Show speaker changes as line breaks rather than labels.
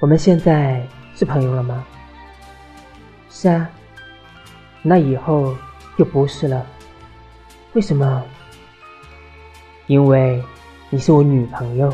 我们现在是朋友了吗？
是啊
那以后就不是了。
为什么？
因为你是我女朋友。